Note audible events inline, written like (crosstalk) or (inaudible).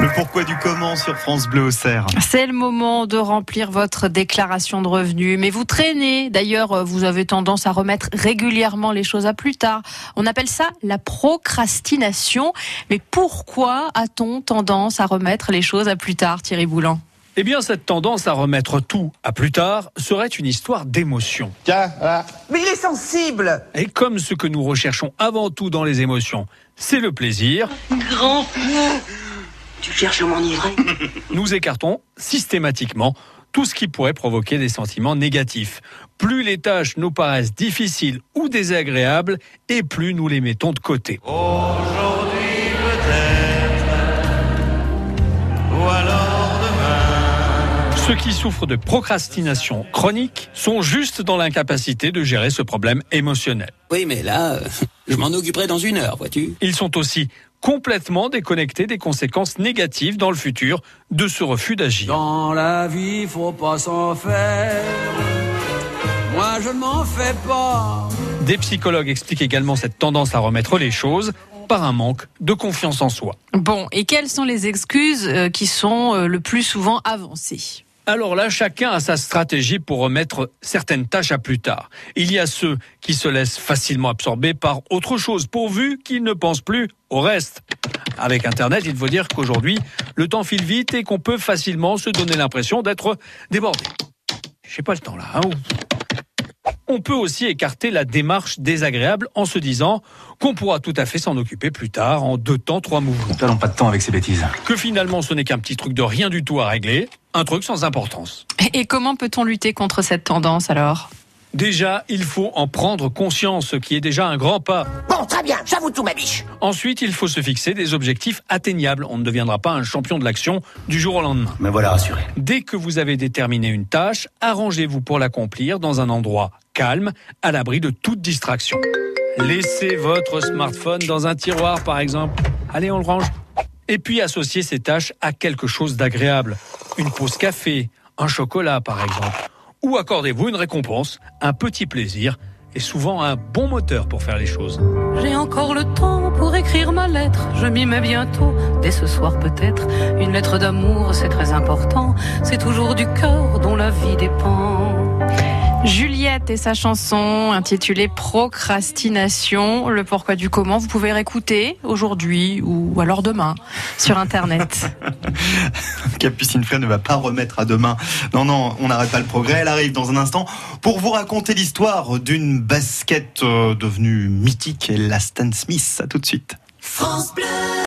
Le pourquoi du comment sur France Bleu au Cerf. C'est le moment de remplir votre déclaration de revenus. Mais vous traînez. D'ailleurs, vous avez tendance à remettre régulièrement les choses à plus tard. On appelle ça la procrastination. Mais pourquoi a-t-on tendance à remettre les choses à plus tard, Thierry Boulan? Eh bien, cette tendance à remettre tout à plus tard serait une histoire d'émotion. Tiens, Mais il est sensible Et comme ce que nous recherchons avant tout dans les émotions, c'est le plaisir. Grand tu cherches à m'enivrer Nous écartons systématiquement tout ce qui pourrait provoquer des sentiments négatifs. Plus les tâches nous paraissent difficiles ou désagréables, et plus nous les mettons de côté. Ceux qui souffrent de procrastination chronique sont juste dans l'incapacité de gérer ce problème émotionnel. Oui, mais là, je m'en occuperai dans une heure, vois-tu. Ils sont aussi complètement déconnecté des conséquences négatives dans le futur de ce refus d'agir. Dans la vie, faut pas s'en faire. Moi, je ne m'en fais pas. Des psychologues expliquent également cette tendance à remettre les choses par un manque de confiance en soi. Bon, et quelles sont les excuses euh, qui sont euh, le plus souvent avancées? Alors là, chacun a sa stratégie pour remettre certaines tâches à plus tard. Il y a ceux qui se laissent facilement absorber par autre chose, pourvu qu'ils ne pensent plus au reste. Avec Internet, il faut dire qu'aujourd'hui, le temps file vite et qu'on peut facilement se donner l'impression d'être débordé. J'ai pas le temps là. Hein on peut aussi écarter la démarche désagréable en se disant qu'on pourra tout à fait s'en occuper plus tard en deux temps, trois mouvements. Nous perdons pas de temps avec ces bêtises. Que finalement ce n'est qu'un petit truc de rien du tout à régler, un truc sans importance. Et comment peut-on lutter contre cette tendance alors? Déjà, il faut en prendre conscience, ce qui est déjà un grand pas. Bon, très bien, j'avoue tout, ma biche. Ensuite, il faut se fixer des objectifs atteignables. On ne deviendra pas un champion de l'action du jour au lendemain. Mais voilà rassuré. Dès que vous avez déterminé une tâche, arrangez-vous pour l'accomplir dans un endroit calme, à l'abri de toute distraction. Laissez votre smartphone dans un tiroir, par exemple. Allez, on le range. Et puis associez ces tâches à quelque chose d'agréable. Une pause café, un chocolat, par exemple ou accordez-vous une récompense, un petit plaisir et souvent un bon moteur pour faire les choses. J'ai encore le temps pour écrire ma lettre, je m'y mets bientôt, dès ce soir peut-être. Une lettre d'amour, c'est très important, c'est toujours du cœur dont la vie dépend. Juliette et sa chanson intitulée Procrastination, le pourquoi du comment, vous pouvez réécouter aujourd'hui ou alors demain sur Internet. (laughs) Capucine Frey ne va pas remettre à demain. Non, non, on n'arrête pas le progrès. Elle arrive dans un instant pour vous raconter l'histoire d'une basket euh, devenue mythique, la Stan Smith. À tout de suite. France Bleu.